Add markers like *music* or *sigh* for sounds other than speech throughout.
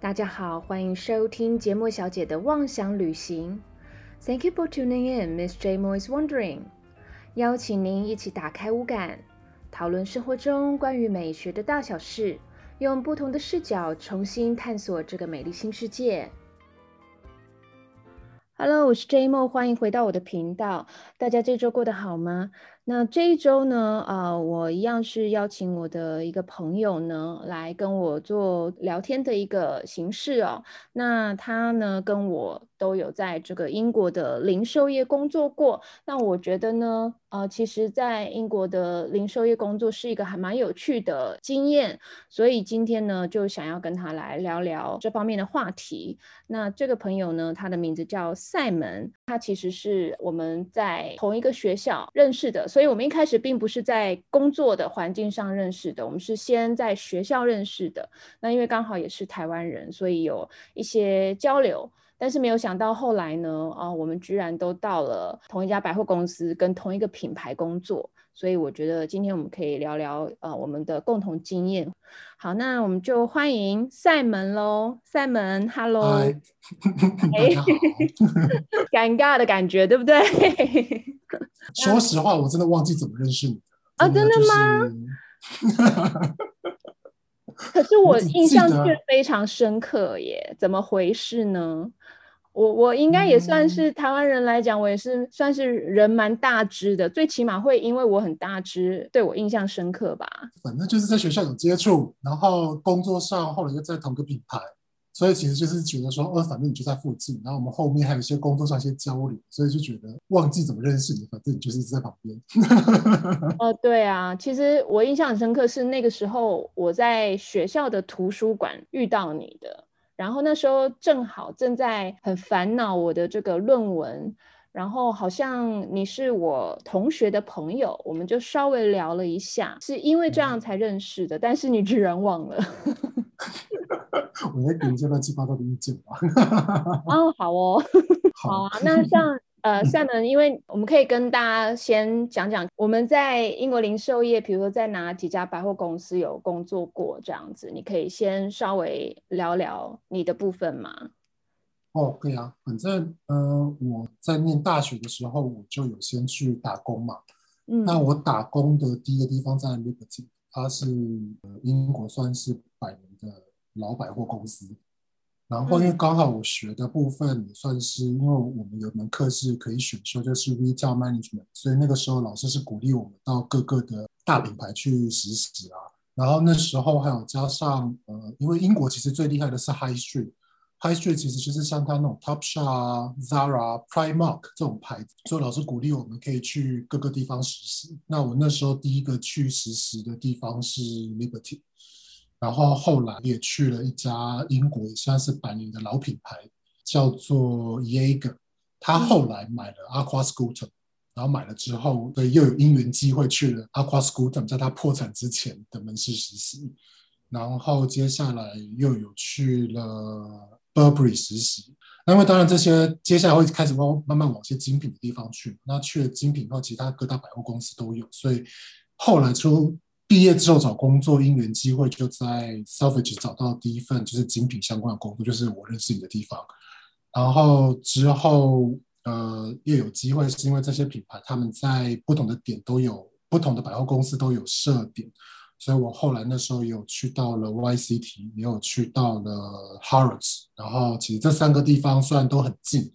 大家好，欢迎收听节目小姐的妄想旅行。Thank you for tuning in, Miss J Mo is wondering。邀请您一起打开五感，讨论生活中关于美学的大小事，用不同的视角重新探索这个美丽新世界。Hello，我是 J Mo，欢迎回到我的频道。大家这周过得好吗？那这一周呢，啊，我一样是邀请我的一个朋友呢，来跟我做聊天的一个形式哦。那他呢，跟我都有在这个英国的零售业工作过。那我觉得呢，呃，其实，在英国的零售业工作是一个还蛮有趣的经验。所以今天呢，就想要跟他来聊聊这方面的话题。那这个朋友呢，他的名字叫塞门，他其实是我们在同一个学校认识的。所以，我们一开始并不是在工作的环境上认识的，我们是先在学校认识的。那因为刚好也是台湾人，所以有一些交流。但是没有想到后来呢，啊，我们居然都到了同一家百货公司，跟同一个品牌工作。所以我觉得今天我们可以聊聊呃我们的共同经验。好，那我们就欢迎赛门喽，赛门，Hello，哎，*laughs* 尴尬的感觉，对不对？*laughs* 说实话，我真的忘记怎么认识你啊！真的吗？*laughs* 可是我印象却非常深刻耶，怎么回事呢？我我应该也算是台湾人来讲，我也是算是人蛮大只的，最起码会因为我很大只，对我印象深刻吧。反正就是在学校有接触，然后工作上后来又在同个品牌。所以其实就是觉得说，呃，反正你就在附近，然后我们后面还有一些工作上一些交流，所以就觉得忘记怎么认识你，反正你就是一直在旁边。*laughs* 哦，对啊，其实我印象很深刻，是那个时候我在学校的图书馆遇到你的，然后那时候正好正在很烦恼我的这个论文，然后好像你是我同学的朋友，我们就稍微聊了一下，是因为这样才认识的，但是你居然忘了。*laughs* 我在给你这乱七八糟的意见吧。哦，好哦，*laughs* 好啊。那像呃，厦门，因为我们可以跟大家先讲讲，我们在英国零售业，比如说在哪几家百货公司有工作过这样子，你可以先稍微聊聊你的部分吗？哦，可以啊。反正呃，我在念大学的时候，我就有先去打工嘛。嗯。那我打工的第一个地方在 Liberty，它是英国算是百年的。老百货公司，然后因为刚好我学的部分也算是，因为我们有门课是可以选修，就是 retail management，所以那个时候老师是鼓励我们到各个的大品牌去实习啊。然后那时候还有加上呃，因为英国其实最厉害的是 high street，high street 其实就是像他那种 Topshop、Zara、Primark 这种牌子，所以老师鼓励我们可以去各个地方实习。那我那时候第一个去实习的地方是 Liberty。然后后来也去了一家英国也算是百年的老品牌，叫做 Jaeger。他后来买了 Aqua Scooter，然后买了之后，对，又有因缘机会去了 Aqua Scooter，在他破产之前的门市实习。然后接下来又有去了 Burberry 实习。那么当然这些接下来会开始往慢慢往些精品的地方去。那去了精品后，其他各大百货公司都有。所以后来出。毕业之后找工作，因缘机会就在 s e l f a g e 找到第一份就是精品相关的工作，就是我认识你的地方。然后之后，呃，又有机会是因为这些品牌他们在不同的点都有不同的百货公司都有设点，所以我后来那时候有去到了 YCT，也有去到了 Harrods。然后其实这三个地方虽然都很近，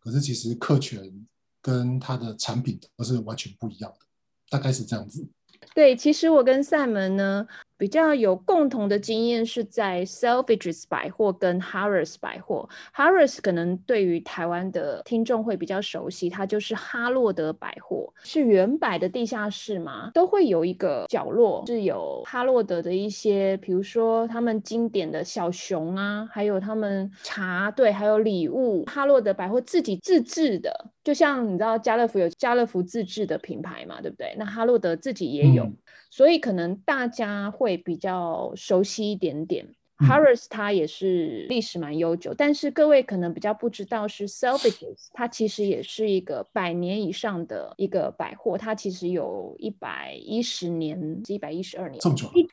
可是其实客群跟它的产品都是完全不一样的，大概是这样子。对，其实我跟赛门呢。比较有共同的经验是在 Selfridges 百货跟 Harrods 百货。Harrods 可能对于台湾的听众会比较熟悉，它就是哈洛德百货，是原百的地下室嘛，都会有一个角落是有哈洛德的一些，比如说他们经典的小熊啊，还有他们茶，对，还有礼物。哈洛德百货自己自制的，就像你知道家乐福有家乐福自制的品牌嘛，对不对？那哈洛德自己也有。所以可能大家会比较熟悉一点点。Harris 它也是历史蛮悠久，但是各位可能比较不知道是 Selfridges，它其实也是一个百年以上的一个百货，它其实有一百一十年，一百一十二年，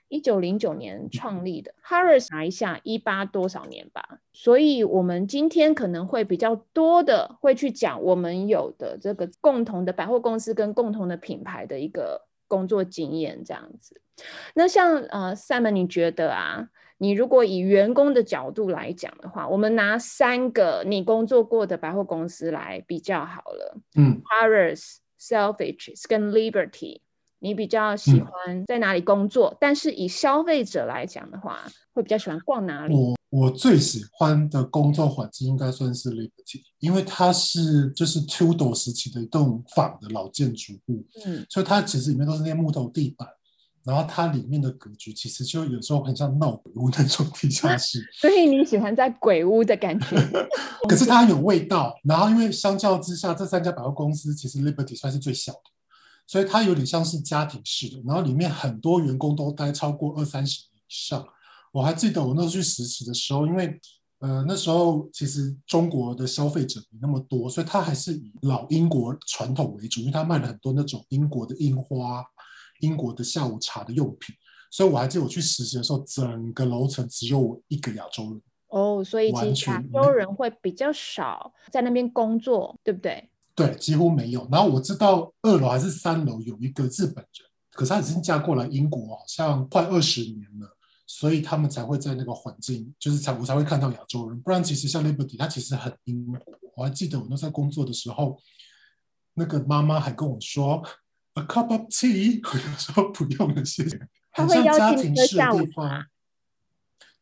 一九零九年创立的。Harris 查一下一八多少年吧，所以我们今天可能会比较多的会去讲我们有的这个共同的百货公司跟共同的品牌的一个工作经验这样子。那像呃 Simon，你觉得啊？你如果以员工的角度来讲的话，我们拿三个你工作过的百货公司来比较好了。嗯，Harris、Selfridges 跟 Liberty，你比较喜欢在哪里工作？但是以消费者来讲的话，会比较喜欢逛哪里？我我最喜欢的工作环境应该算是 Liberty，因为它是就是 Tudor 时期的一栋仿的老建筑物，嗯，所以它其实里面都是那些木头地板。然后它里面的格局其实就有时候很像闹鬼屋那种地下室，*laughs* 所以你喜欢在鬼屋的感觉。*laughs* 可是它有味道。然后因为相较之下，这三家百货公司其实 Liberty 算是最小的，所以它有点像是家庭式的。然后里面很多员工都待超过二三十年以上。我还记得我那时候去实习的时候，因为呃那时候其实中国的消费者没那么多，所以它还是以老英国传统为主，因为它卖了很多那种英国的樱花。英国的下午茶的用品，所以我还记得我去实习的时候，整个楼层只有我一个亚洲人。哦，所以其实亚洲人会比较少在那边工作，对不对？对，几乎没有。然后我知道二楼还是三楼有一个日本人，可是他已经嫁过来英国，好像快二十年了，所以他们才会在那个环境，就是才我才会看到亚洲人。不然其实像 Liberty，他其实很英国。我还记得我那时候工作的时候，那个妈妈还跟我说。A cup of tea，*laughs* 我有时候不用了，谢谢。很像家庭式的地方。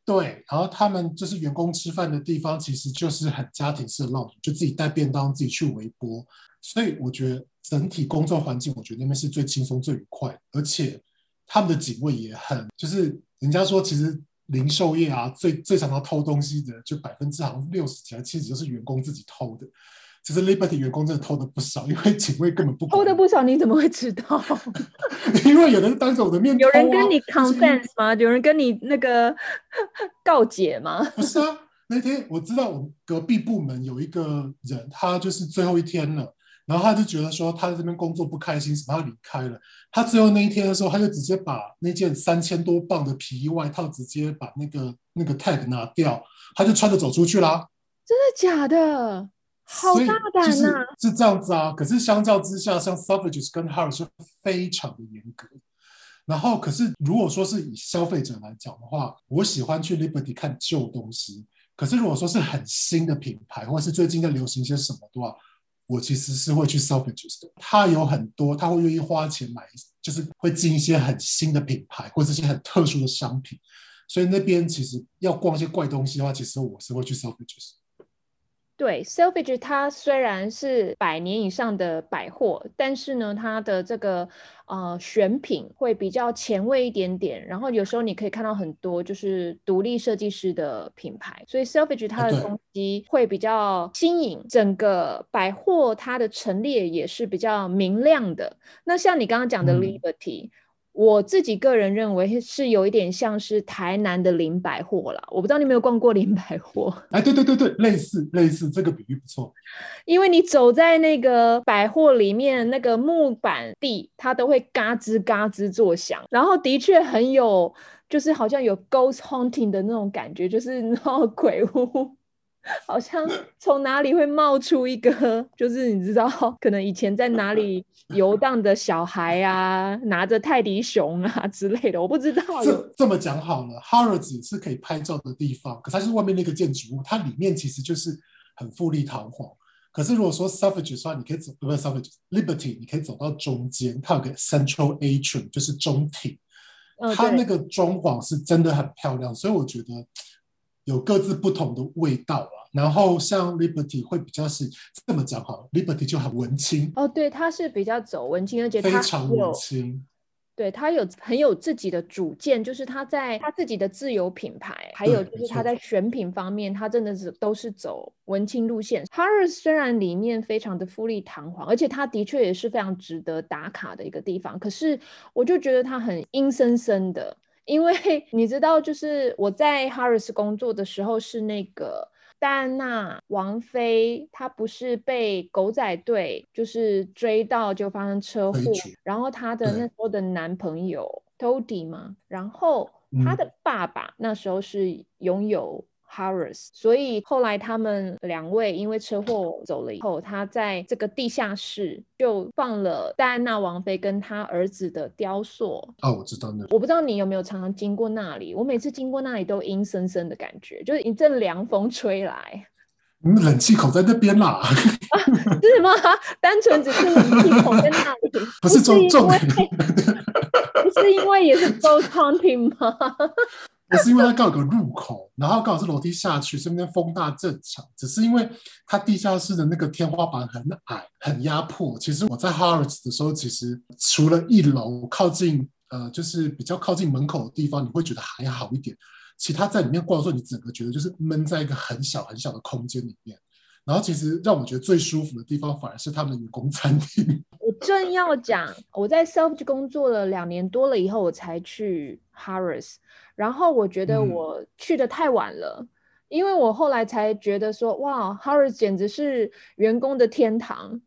对，然后他们就是员工吃饭的地方，其实就是很家庭式的那种，就自己带便当，自己去微波。所以我觉得整体工作环境，我觉得那边是最轻松、最愉快，而且他们的警卫也很，就是人家说，其实零售业啊，最最常要偷东西的，就百分之好像六十几、七十，就是员工自己偷的。其实 Liberty 员工真的偷的不少，因为警卫根本不偷的不少，你怎么会知道？*laughs* 因为有人当着我的面有人跟你 confess 吗？有人跟你那个 *laughs* 告解吗？不是啊，那天我知道我们隔壁部门有一个人，他就是最后一天了，然后他就觉得说他在这边工作不开心，什么他离开了。他最后那一天的时候，他就直接把那件三千多磅的皮衣外套直接把那个那个 tag 拿掉，他就穿着走出去啦。真的假的？好大胆呐！是这样子啊，可是相较之下，像 Selfridges 跟 Harrods 是非常的严格。然后，可是如果说是以消费者来讲的话，我喜欢去 Liberty 看旧东西。可是如果说是很新的品牌，或者是最近在流行些什么的话，我其实是会去 Selfridges 的。他有很多，他会愿意花钱买，就是会进一些很新的品牌，或者一些很特殊的商品。所以那边其实要逛一些怪东西的话，其实我是会去 Selfridges。对，Selfridge 它虽然是百年以上的百货，但是呢，它的这个呃选品会比较前卫一点点。然后有时候你可以看到很多就是独立设计师的品牌，所以 Selfridge 它的东西会比较新颖。整个百货它的陈列也是比较明亮的。那像你刚刚讲的 Liberty。我自己个人认为是有一点像是台南的林百货啦，我不知道你有没有逛过林百货？哎，对对对对，类似类似，这个比喻不错。因为你走在那个百货里面，那个木板地它都会嘎吱嘎吱作响，然后的确很有，就是好像有 ghost hunting 的那种感觉，就是 *laughs* 那种鬼屋。好像从哪里会冒出一个，就是你知道，可能以前在哪里游荡的小孩啊，拿着泰迪熊啊之类的，我不知道。这这么讲好了，Harrods 是可以拍照的地方，可它是外面那个建筑物，它里面其实就是很富丽堂皇。可是如果说 Savage 的话，你可以走，不是 Savage Liberty，你可以走到中间，它有个 Central Atrium，就是中庭，它那个装潢是真的很漂亮，所以我觉得。有各自不同的味道啊，然后像 Liberty 会比较是这么讲好，Liberty 就很文青哦，对，他是比较走文青，而且非常文青。对他有很有自己的主见，就是他在他自己的自有品牌，还有就是他在选品方面，他真的是都是走文青路线。Harris 虽然里面非常的富丽堂皇，而且他的确也是非常值得打卡的一个地方，可是我就觉得他很阴森森的。因为 *laughs* 你知道，就是我在 Harris 工作的时候，是那个戴安娜王妃，她不是被狗仔队就是追到就发生车祸，然后她的那时候的男朋友 Toddy 嘛，然后她的爸爸那时候是拥有。Harris，所以后来他们两位因为车祸走了以后，他在这个地下室就放了戴安娜王妃跟他儿子的雕塑。哦，我知道那。我不知道你有没有常常经过那里，我每次经过那里都阴森森的感觉，就是一阵凉风吹来。*laughs* 嗯，冷气口在那边啦。*laughs* 是吗？*laughs* 单纯只是冷气口在那里，不是重重点。不是因为也是 ghost hunting 吗？不是因为它刚有个入口，然后刚好是楼梯下去，身边风大正常。只是因为它地下室的那个天花板很矮，很压迫。其实我在 Harrods 的时候，其实除了一楼靠近呃，就是比较靠近门口的地方，你会觉得还好一点。其他在里面逛的时候，你整个觉得就是闷在一个很小很小的空间里面。然后其实让我觉得最舒服的地方，反而是他们的员工餐厅。*laughs* 我正要讲，我在 Self 工作了两年多了以后，我才去 Harris。然后我觉得我去的太晚了，因为我后来才觉得说，哇，Harris 简直是员工的天堂，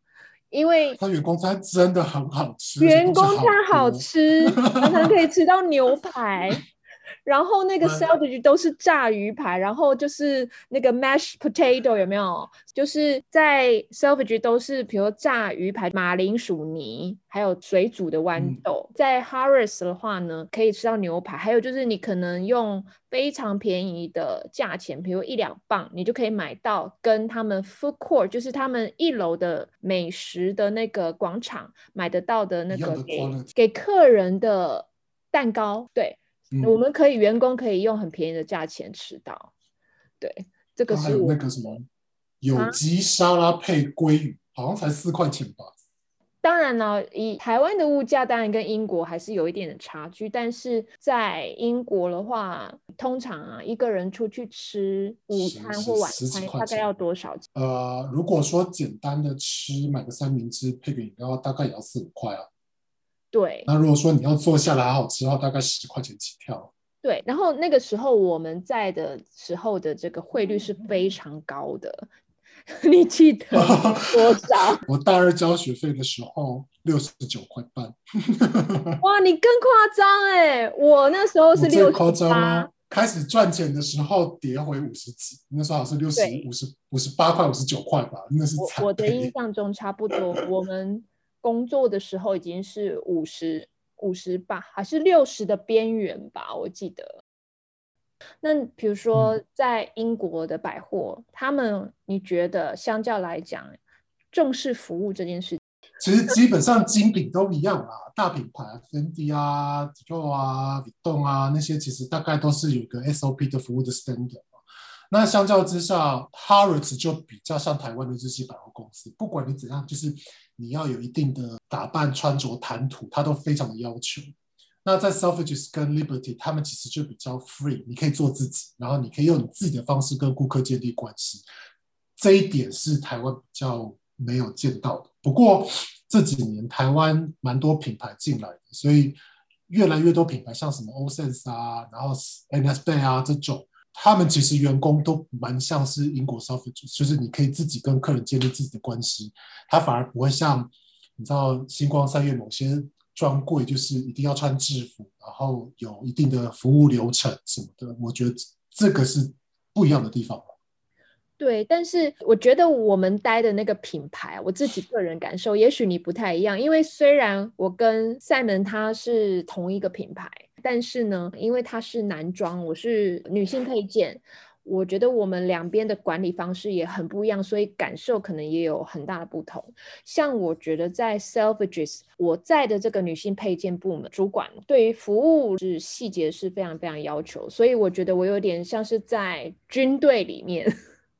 因为他员工餐真的很好吃，员工餐好吃，常常可以吃到牛排。然后那个 salvage 都是炸鱼排，然后就是那个 mashed potato 有没有？就是在 salvage 都是，比如炸鱼排、马铃薯泥，还有水煮的豌豆。在 Harris 的话呢，可以吃到牛排，还有就是你可能用非常便宜的价钱，比如一两磅，你就可以买到跟他们 food court，就是他们一楼的美食的那个广场买得到的那个给给客人的蛋糕，对。我们可以员工可以用很便宜的价钱吃到，对，这个是那个什么有机沙拉配鲑鱼，好像才四块钱吧。当然了，以台湾的物价，当然跟英国还是有一点的差距。但是在英国的话，通常啊，一个人出去吃午餐或晚餐，大概要多少钱？呃，如果说简单的吃，买个三明治配个饮料，大概也要四五块啊。对，那如果说你要坐下来好好吃的话，大概十块钱起跳。对，然后那个时候我们在的时候的这个汇率是非常高的，*laughs* 你记得 *laughs* 多少？我大二交学费的时候六十九块半。*laughs* 哇，你更夸张哎！我那时候是六夸张吗？开始赚钱的时候跌回五十几，那时候好像是六十五十五十八块五十九块吧，那是我我的印象中差不多，我们。工作的时候已经是五十五十八还是六十的边缘吧，我记得。那比如说在英国的百货，他们你觉得相较来讲重视服务这件事？其实基本上精品都一样啊，大品牌 Fendi 啊、Dior 啊、Vuitton 啊那些，其实大概都是有一个 SOP 的服务的 standard。那相较之下，Harrods 就比较像台湾的日系百货公司，不管你怎样，就是你要有一定的打扮、穿着、谈吐，他都非常的要求。那在 Selfridges 跟 Liberty，他们其实就比较 free，你可以做自己，然后你可以用你自己的方式跟顾客建立关系。这一点是台湾比较没有见到的。不过这几年台湾蛮多品牌进来的，所以越来越多品牌，像什么 Osense 啊，然后 NS Bay 啊这种。他们其实员工都蛮像是英国消费者，就是你可以自己跟客人建立自己的关系，他反而不会像你知道星光三月某些专柜，就是一定要穿制服，然后有一定的服务流程什么的。我觉得这个是不一样的地方。对，但是我觉得我们待的那个品牌，我自己个人感受，也许你不太一样，因为虽然我跟赛门他是同一个品牌。但是呢，因为他是男装，我是女性配件，我觉得我们两边的管理方式也很不一样，所以感受可能也有很大的不同。像我觉得在 Selfridges，我在的这个女性配件部门主管对于服务是细节是非常非常要求，所以我觉得我有点像是在军队里面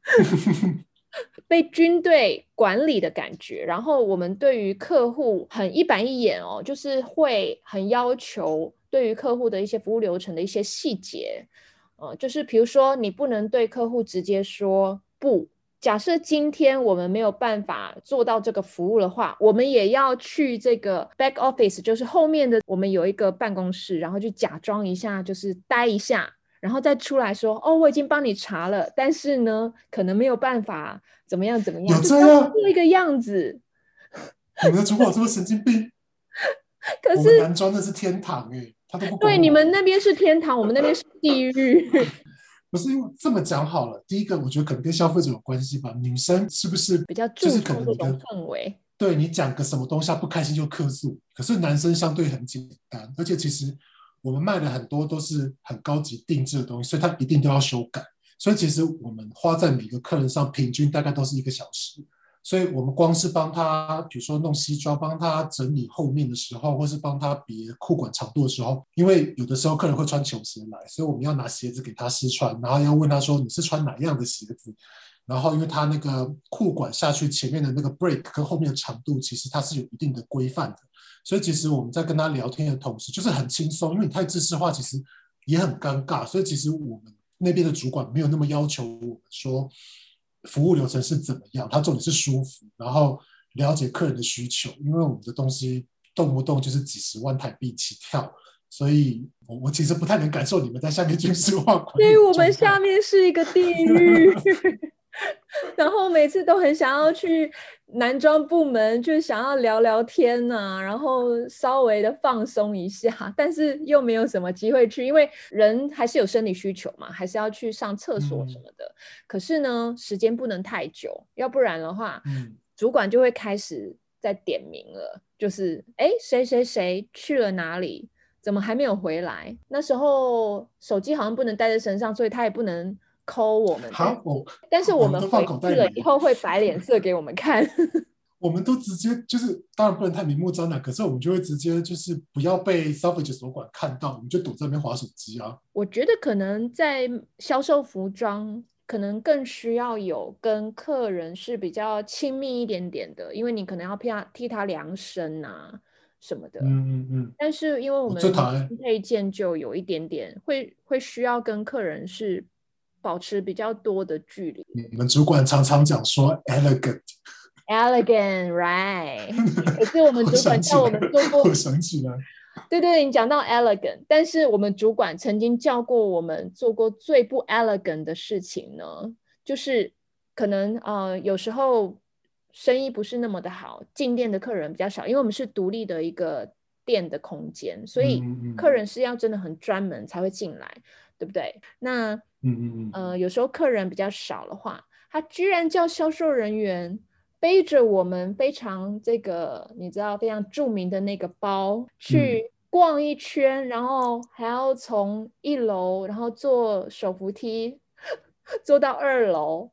*laughs* 被军队管理的感觉。然后我们对于客户很一板一眼哦，就是会很要求。对于客户的一些服务流程的一些细节，呃，就是比如说你不能对客户直接说不，假设今天我们没有办法做到这个服务的话，我们也要去这个 back office，就是后面的我们有一个办公室，然后就假装一下，就是待一下，然后再出来说：“哦，我已经帮你查了，但是呢，可能没有办法怎么样怎么样。”有这样做一个样子。你们的主管这么神经病？可是男装那是天堂哎。对，你们那边是天堂，我们那边是地狱。*laughs* 不是因为这么讲好了，第一个我觉得可能跟消费者有关系吧。女生是不是比较就是可能这种氛围？对你讲个什么东西不开心就客诉，可是男生相对很简单，而且其实我们卖的很多都是很高级定制的东西，所以他一定都要修改。所以其实我们花在每个客人上平均大概都是一个小时。所以我们光是帮他，比如说弄西装，帮他整理后面的时候，或是帮他别裤管长度的时候，因为有的时候客人会穿球鞋来，所以我们要拿鞋子给他试穿，然后要问他说你是穿哪样的鞋子，然后因为他那个裤管下去前面的那个 break 跟后面的长度，其实它是有一定的规范的，所以其实我们在跟他聊天的同时，就是很轻松，因为你太知识化，其实也很尴尬，所以其实我们那边的主管没有那么要求我们说。服务流程是怎么样？他重点是舒服，然后了解客人的需求。因为我们的东西动不动就是几十万台币起跳，所以我我其实不太能感受你们在下面军事化管理。因为我们下面是一个地狱。然后每次都很想要去男装部门，就想要聊聊天呐，然后稍微的放松一下，但是又没有什么机会去，因为人还是有生理需求嘛，还是要去上厕所什么的。可是呢，时间不能太久，要不然的话，主管就会开始在点名了，就是哎，谁谁谁去了哪里，怎么还没有回来？那时候手机好像不能带在身上，所以他也不能。抠我们，好，我但是我们放口袋了以后会摆脸色给我们看。*laughs* 我们都直接就是，当然不能太明目张胆，可是我们就会直接就是不要被消费者所管看到，我们就躲在那边划手机啊。我觉得可能在销售服装，可能更需要有跟客人是比较亲密一点点的，因为你可能要替他替他量身啊什么的。嗯嗯嗯。但是因为我们配件就有一点点会会需要跟客人是。保持比较多的距离。你们主管常常讲说 elegant，elegant，right？*laughs* 可是我们主管叫我们做过，我想起来。对对，你讲到 elegant，但是我们主管曾经叫过我们做过最不 elegant 的事情呢，就是可能呃有时候生意不是那么的好，进店的客人比较少，因为我们是独立的一个店的空间，所以客人是要真的很专门才会进来，对不对？那嗯嗯嗯，呃，有时候客人比较少的话，他居然叫销售人员背着我们非常这个你知道非常著名的那个包去逛一圈，然后还要从一楼然后坐手扶梯 *laughs* 坐到二楼，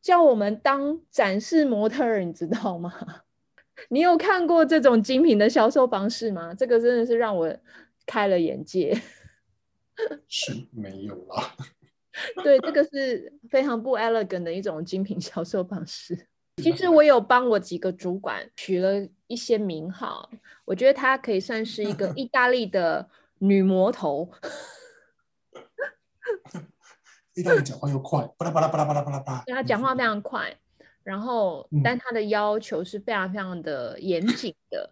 叫我们当展示模特儿，你知道吗？*laughs* 你有看过这种精品的销售方式吗？这个真的是让我开了眼界。*laughs* 是没有啦。*laughs* 对，这个是非常不 elegant 的一种精品销售方式。*laughs* 其实我有帮我几个主管取了一些名号，我觉得她可以算是一个 *laughs* 意大利的女魔头。意大利讲话又快，巴拉巴拉巴拉巴拉巴拉巴拉。对，她讲话非常快，然后但她的要求是非常非常的严谨的。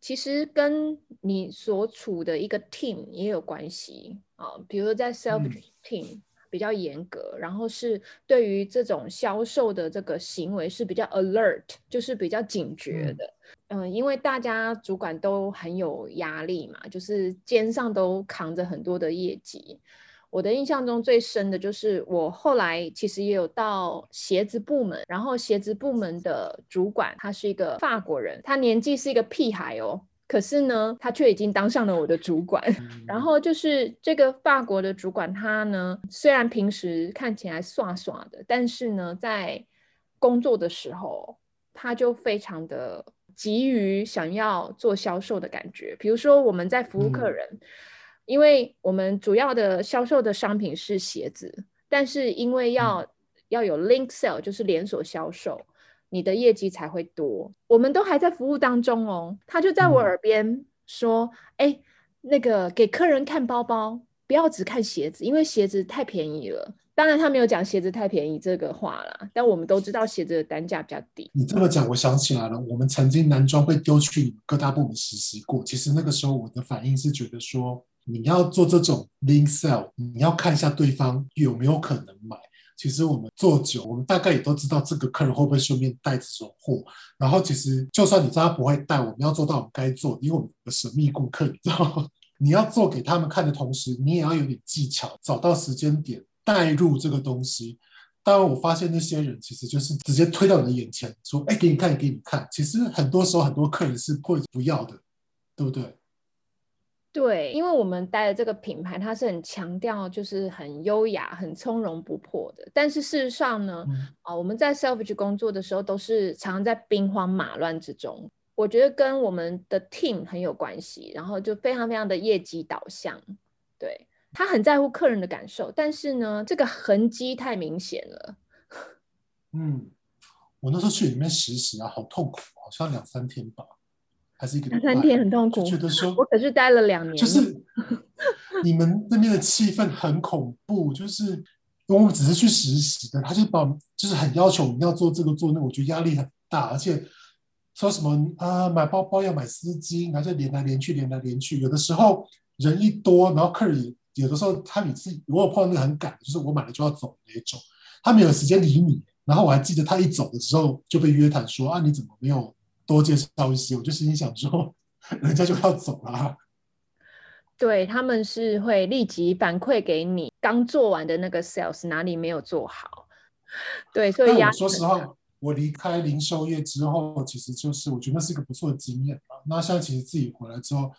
其实跟你所处的一个 team 也有关系啊，比如说在 self team。比较严格，然后是对于这种销售的这个行为是比较 alert，就是比较警觉的。嗯，因为大家主管都很有压力嘛，就是肩上都扛着很多的业绩。我的印象中最深的就是我后来其实也有到鞋子部门，然后鞋子部门的主管他是一个法国人，他年纪是一个屁孩哦。可是呢，他却已经当上了我的主管。*laughs* 然后就是这个法国的主管，他呢虽然平时看起来耍耍的，但是呢，在工作的时候，他就非常的急于想要做销售的感觉。比如说我们在服务客人，因为我们主要的销售的商品是鞋子，但是因为要要有 link sell，就是连锁销售。你的业绩才会多。我们都还在服务当中哦，他就在我耳边说：“哎，那个给客人看包包，不要只看鞋子，因为鞋子太便宜了。当然他没有讲鞋子太便宜这个话啦，但我们都知道鞋子的单价比较低。你这么讲，我想起来了，我们曾经男装被丢去各大部门实习过。其实那个时候我的反应是觉得说，你要做这种 link sell，你要看一下对方有没有可能买。其实我们做久，我们大概也都知道这个客人会不会顺便带这种货。然后其实就算你知道他不会带，我们要做到我们该做，因为我们的神秘顾客，你知道吗？你要做给他们看的同时，你也要有点技巧，找到时间点带入这个东西。当然，我发现那些人其实就是直接推到你的眼前，说：“哎，给你看，给你看。”其实很多时候，很多客人是会不要的，对不对？对，因为我们待的这个品牌，它是很强调就是很优雅、很从容不迫的。但是事实上呢，啊，我们在 Selfridge 工作的时候，都是常在兵荒马乱之中。我觉得跟我们的 team 很有关系，然后就非常非常的业绩导向。对他很在乎客人的感受，但是呢，这个痕迹太明显了。*laughs* 嗯，我那时候去里面实习啊，好痛苦，好像两三天吧。还是一个三天很痛苦，觉得说，我可是待了两年。就 *laughs* 是你们那边的气氛很恐怖，就是我们只是去实习的，他就把就是很要求我们要做这个做那，我觉得压力很大，而且说什么啊买包包要买丝巾，然后就连来连去连来连去，有的时候人一多，然后客人也有的时候他每次如果碰到那个很赶，就是我买了就要走那种，他没有时间理你。然后我还记得他一走的时候就被约谈说啊你怎么没有。多介绍一些，我就心想说，*laughs* 人家就要走了。对他们是会立即反馈给你刚做完的那个 sales 哪里没有做好。对，所以说实话，我离开零售业之后，其实就是我觉得是一个不错的经验吧。那现在其实自己回来之后，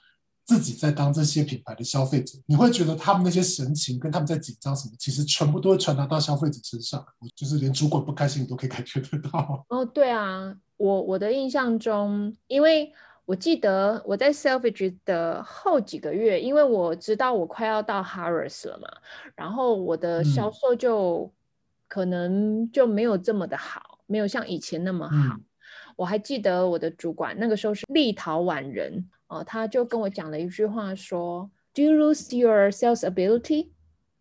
自己在当这些品牌的消费者，你会觉得他们那些神情跟他们在紧张什么，其实全部都会传达到消费者身上。我就是连主管不开心，你都可以感觉得到。*laughs* 哦，对啊。我我的印象中，因为我记得我在 Selfridge 的后几个月，因为我知道我快要到 Harris 了嘛，然后我的销售就可能就没有这么的好，没有像以前那么好。我还记得我的主管那个时候是立陶宛人哦，他就跟我讲了一句话说：“Do you lose your sales ability？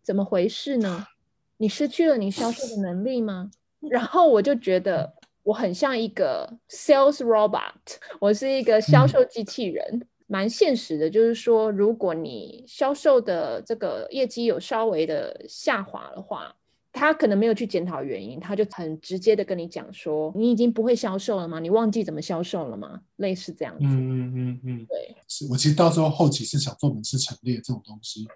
怎么回事呢？你失去了你销售的能力吗？”然后我就觉得。我很像一个 sales robot，我是一个销售机器人，蛮现实的。就是说，如果你销售的这个业绩有稍微的下滑的话，他可能没有去检讨原因，他就很直接的跟你讲说：“你已经不会销售了吗？你忘记怎么销售了吗？”类似这样子。嗯嗯嗯嗯，对。是我其实到时候后期是想做门市陈列这种东西。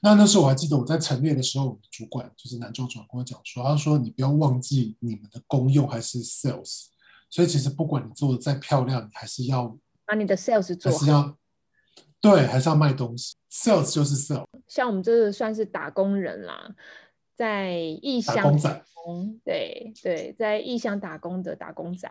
那那时候我还记得我在陈列的时候，主管就是男主管跟我讲说，他说你不要忘记你们的公用还是 sales，所以其实不管你做的再漂亮，你还是要把你的 sales 做好。对，还是要卖东西，sales 就是 sales。像我们这个算是打工人啦，在异乡打工，对对，在异乡打工的打工仔，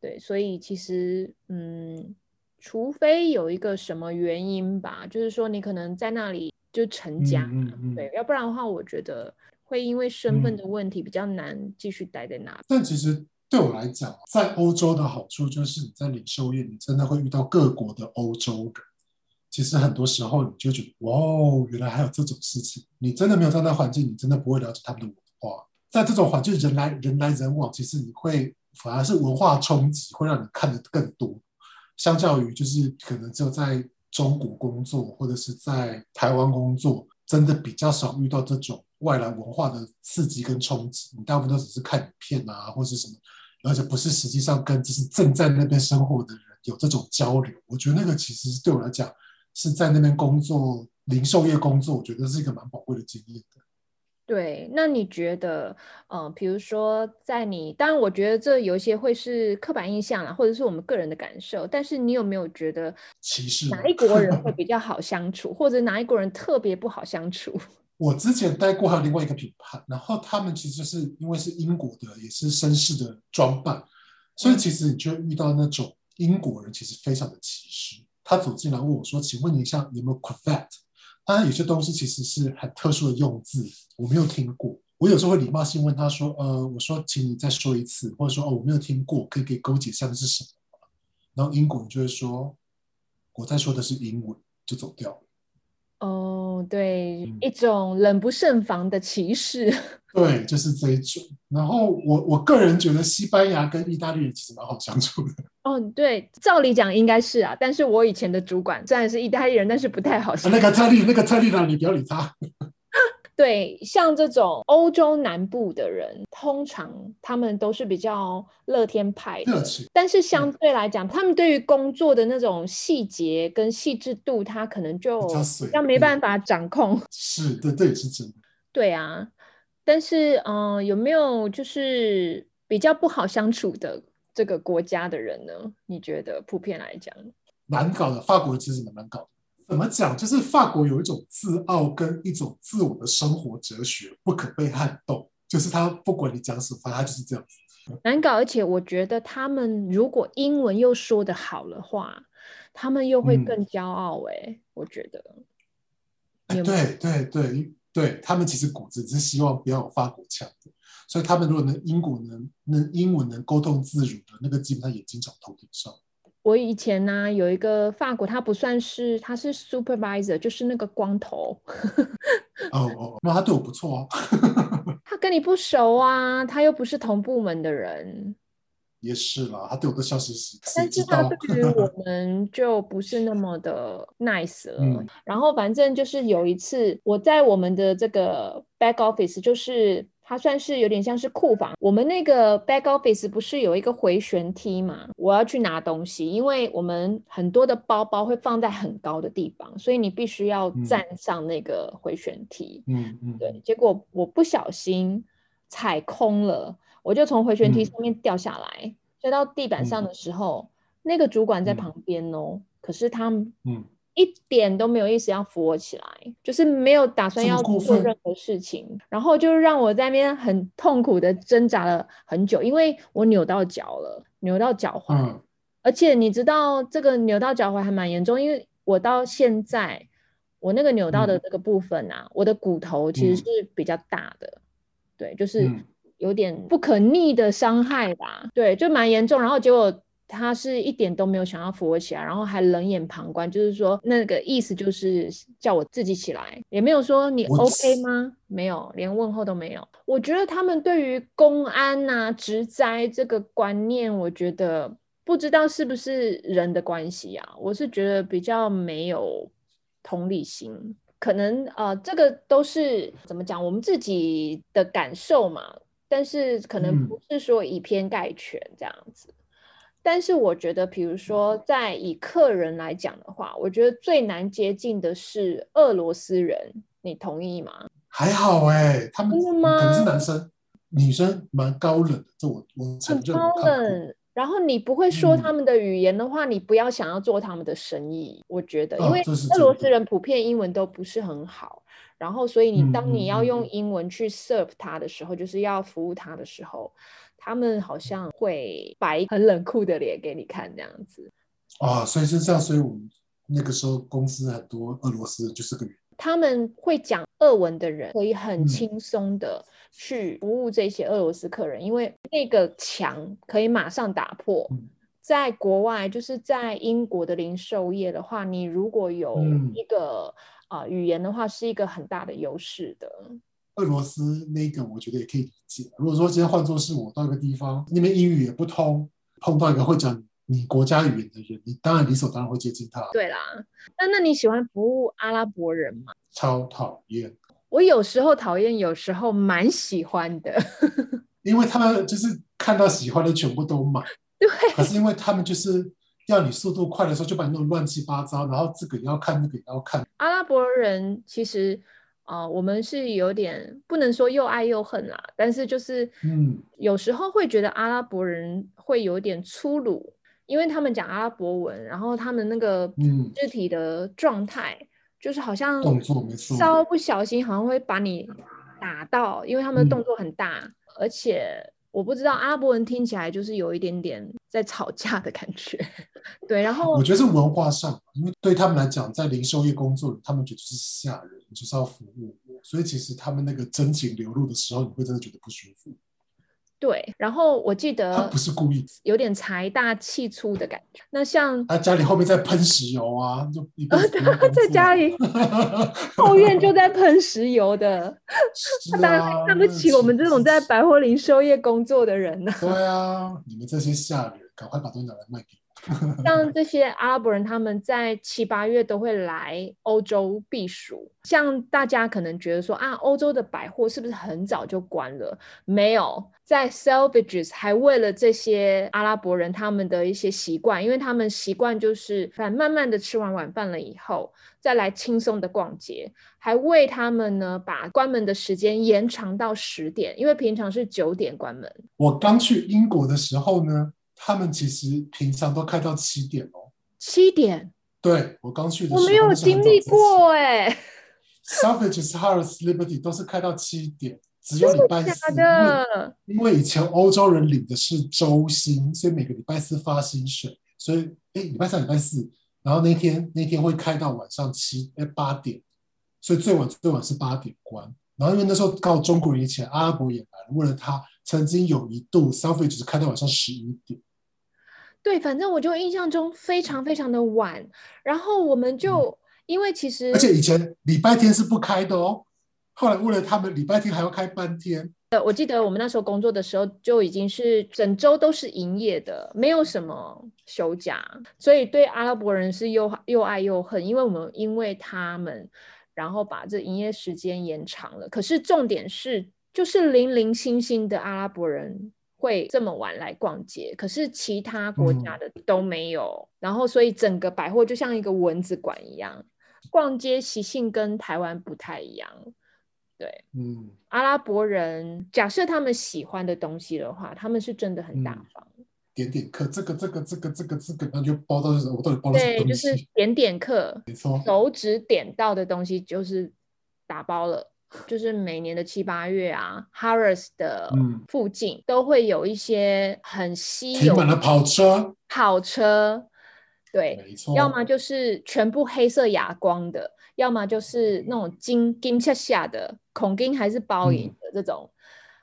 对，所以其实嗯，除非有一个什么原因吧，就是说你可能在那里。就成家，对，要不然的话，我觉得会因为身份的问题比较难继续待在那里。但其实对我来讲，在欧洲的好处就是你在领袖业，你真的会遇到各国的欧洲人。其实很多时候你就觉得，哇哦，原来还有这种事情。你真的没有在那环境，你真的不会了解他们的文化。在这种环境，人来人来人往，其实你会反而是文化冲击会让你看得更多，相较于就是可能只有在。中国工作或者是在台湾工作，真的比较少遇到这种外来文化的刺激跟冲击。你大部分都只是看影片啊，或是什么，而且不是实际上跟就是正在那边生活的人有这种交流。我觉得那个其实对我来讲是在那边工作零售业工作，我觉得是一个蛮宝贵的经验的。对，那你觉得，嗯，比如说，在你，当然，我觉得这有一些会是刻板印象啦，或者是我们个人的感受。但是你有没有觉得歧视哪一国人会 *laughs* 比较好相处，或者哪一国人特别不好相处？*laughs* 我之前待过还有另外一个品牌，然后他们其实是因为是英国的，也是绅士的装扮，所以其实你就遇到那种英国人其实非常的歧视。他走进来问我说：“请问你像有没有 cravat？” 当然，有些东西其实是很特殊的用字，我没有听过。我有时候会礼貌性问他说：“呃，我说，请你再说一次，或者说，哦，我没有听过，可以给勾解下的是什么？”然后英国人就会说：“我在说的是英文。”就走掉了。哦，对，一种冷不胜防的歧视。*laughs* 对，就是这一种。然后我我个人觉得西班牙跟意大利人其实蛮好相处的。哦，对，照理讲应该是啊，但是我以前的主管虽然是意大利人，但是不太好相处。那个特利，那个特利呢？你不要理他。*laughs* 对，像这种欧洲南部的人，通常他们都是比较乐天派的，但是相对来讲，他们对于工作的那种细节跟细致度，他可能就比较没办法掌控。*laughs* 是的，这也是真的。对啊，但是嗯，有没有就是比较不好相处的这个国家的人呢？你觉得普遍来讲，难搞的法国其实蛮难搞。怎么讲？就是法国有一种自傲跟一种自我的生活哲学，不可被撼动。就是他不管你讲什么，他就是这样子难搞。而且我觉得他们如果英文又说的好的话，他们又会更骄傲。哎，我觉得。对对对对，他们其实骨子是希望不要有法国腔的，所以他们如果能英国能能英文能沟通自如的，那个基本上也经常头顶上。我以前呢有一个法国，他不算是，他是 supervisor，就是那个光头。哦 *laughs* 哦，那他对我不错啊。*laughs* 他跟你不熟啊，他又不是同部门的人。也是啦，他对我都笑嘻嘻。但是他对于我们就不是那么的 nice 了。*laughs* 然后反正就是有一次，我在我们的这个 back office，就是。它算是有点像是库房。我们那个 back office 不是有一个回旋梯嘛？我要去拿东西，因为我们很多的包包会放在很高的地方，所以你必须要站上那个回旋梯。嗯嗯，对。结果我不小心踩空了，我就从回旋梯上面掉下来，摔到地板上的时候，那个主管在旁边哦，可是他嗯。一点都没有意思要扶我起来，就是没有打算要做任何事情，然后就让我在那边很痛苦的挣扎了很久，因为我扭到脚了，扭到脚踝，而且你知道这个扭到脚踝还蛮严重，因为我到现在我那个扭到的这个部分啊，我的骨头其实是比较大的，对，就是有点不可逆的伤害吧，对，就蛮严重，然后结果。他是一点都没有想要扶我起来，然后还冷眼旁观，就是说那个意思就是叫我自己起来，也没有说你 OK 吗？没有，连问候都没有。我觉得他们对于公安呐、职灾这个观念，我觉得不知道是不是人的关系啊，我是觉得比较没有同理心，可能呃这个都是怎么讲，我们自己的感受嘛，但是可能不是说以偏概全这样子。但是我觉得，比如说，在以客人来讲的话，我觉得最难接近的是俄罗斯人，你同意吗？还好哎，他们可能是男生，女生蛮高冷的，这我我承认。高冷，然后你不会说他们的语言的话，你不要想要做他们的生意。我觉得，因为俄罗斯人普遍英文都不是很好，然后所以你当你要用英文去 serve 他的时候，就是要服务他的时候。他们好像会摆很冷酷的脸给你看，这样子啊，所以是这样，所以我们那个时候公司很多俄罗斯就是个他们会讲俄文的人可以很轻松的去服务这些俄罗斯客人，因为那个墙可以马上打破。在国外，就是在英国的零售业的话，你如果有一个啊语言的话，是一个很大的优势的。俄罗斯那个我觉得也可以理解。如果说今天换作是我到一个地方，那边英语也不通，碰到一个会讲你国家语言的人，你当然理所当然会接近他。对啦，那那你喜欢服务阿拉伯人吗？超讨厌。我有时候讨厌，有时候蛮喜欢的。*laughs* 因为他们就是看到喜欢的全部都买。对。可是因为他们就是要你速度快的时候，就把你弄乱七八糟，然后这个也要看，那个也要看。阿拉伯人其实。啊，我们是有点不能说又爱又恨啦，但是就是，嗯，有时候会觉得阿拉伯人会有点粗鲁，因为他们讲阿拉伯文，然后他们那个肢体的状态，就是好像动作没错，稍不小心好像会把你打到，因为他们的动作很大，而且。我不知道阿拉伯人听起来就是有一点点在吵架的感觉，*laughs* 对。然后我觉得是文化上，因为对他们来讲，在零售业工作，他们觉得是下人，就是要服务，所以其实他们那个真情流露的时候，你会真的觉得不舒服。对，然后我记得他不是故意，有点财大气粗的感觉。那像他家里后面在喷石油啊，就在家里 *laughs* 后院就在喷石油的，*laughs* 他当然看不起我们这种在百货零售业工作的人呢。对啊，你们这些下人，赶快把东西拿来卖给。像 *laughs* 这些阿拉伯人，他们在七八月都会来欧洲避暑。像大家可能觉得说啊，欧洲的百货是不是很早就关了？没有，在 Selvages 还为了这些阿拉伯人他们的一些习惯，因为他们习惯就是反慢慢的吃完晚饭了以后，再来轻松的逛街，还为他们呢把关门的时间延长到十点，因为平常是九点关门。我刚去英国的时候呢。他们其实平常都开到七点哦。七点？对我刚去的时候，我没有经历过哎。Savages House Liberty 都是开到七点，只有礼拜四。因为以前欧洲人领的是周薪，所以每个礼拜四发薪水，所以哎，礼拜三、礼拜四，然后那天那天会开到晚上七哎八点，所以最晚最晚是八点关。然后因为那时候刚好中国人以前阿拉伯也来了，为了他曾经有一度消费只是开到晚上十一点。对，反正我就印象中非常非常的晚，然后我们就因为其实而且以前礼拜天是不开的哦，后来为了他们礼拜天还要开半天。呃，我记得我们那时候工作的时候就已经是整周都是营业的，没有什么休假，所以对阿拉伯人是又又爱又恨，因为我们因为他们，然后把这营业时间延长了。可是重点是，就是零零星星的阿拉伯人。会这么晚来逛街，可是其他国家的都没有，然后所以整个百货就像一个蚊子馆一样，逛街习性跟台湾不太一样。对，嗯，阿拉伯人假设他们喜欢的东西的话，他们是真的很大方。点点客，这个这个这个这个这个，那就包到我到底包了什么对，就是点点客，没错，手指点到的东西就是打包了。就是每年的七八月啊，Harris 的附近都会有一些很稀有的跑车，跑车，对，没错，要么就是全部黑色哑光的，要么就是那种金金下下的孔金还是包银的这种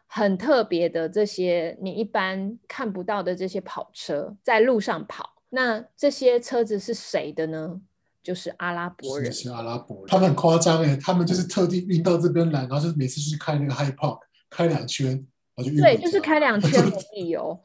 很特别的这些你一般看不到的这些跑车在路上跑，那这些车子是谁的呢？就是阿拉伯人，是阿拉伯人，他们很夸张哎，他们就是特地运到这边来，然后就是每次去开那个 High Park，开两圈，然后就对，就是开两 *laughs* 圈的理由，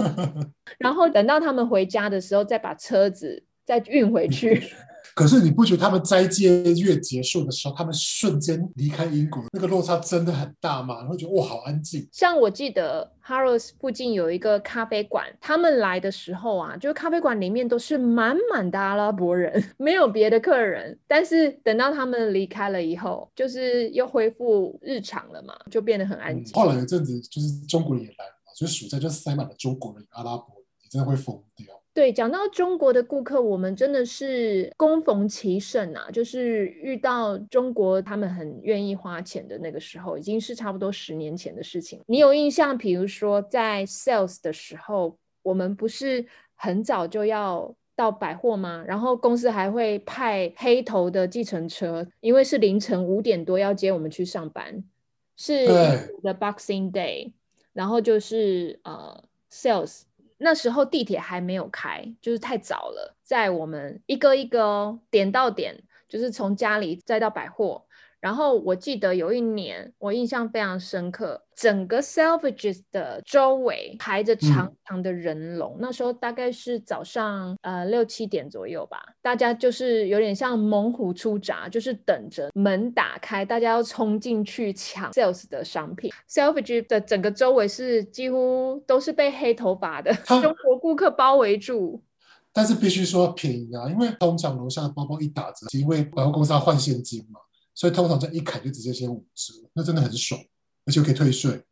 *laughs* 然后等到他们回家的时候，再把车子再运回去。可是你不觉得他们斋戒月结束的时候，他们瞬间离开英国，那个落差真的很大吗？然后觉得哇，好安静。像我记得 Harrods 附近有一个咖啡馆，他们来的时候啊，就是咖啡馆里面都是满满的阿拉伯人，没有别的客人。但是等到他们离开了以后，就是又恢复日常了嘛，就变得很安静。后来有阵子就是中国人也来了嘛，所以暑假就塞满了中国人、阿拉伯人，你真的会疯掉。对，讲到中国的顾客，我们真的是恭逢其盛啊！就是遇到中国他们很愿意花钱的那个时候，已经是差不多十年前的事情。你有印象？比如说在 sales 的时候，我们不是很早就要到百货吗？然后公司还会派黑头的计程车，因为是凌晨五点多要接我们去上班，是 the Boxing Day，然后就是呃 sales。那时候地铁还没有开，就是太早了，在我们一个一个点到点，就是从家里再到百货。然后我记得有一年，我印象非常深刻，整个 Selvages 的周围排着长长的人龙。那时候大概是早上呃六七点左右吧，大家就是有点像猛虎出闸，就是等着门打开，大家要冲进去抢 Sales 的商品。Selvages 的整个周围是几乎都是被黑头发的中国顾客包围住。但是必须说便宜啊，因为通常楼下的包包一打折，因为百货公司要换现金嘛。所以通常这一砍就直接先五折，那真的很爽，而且可以退税。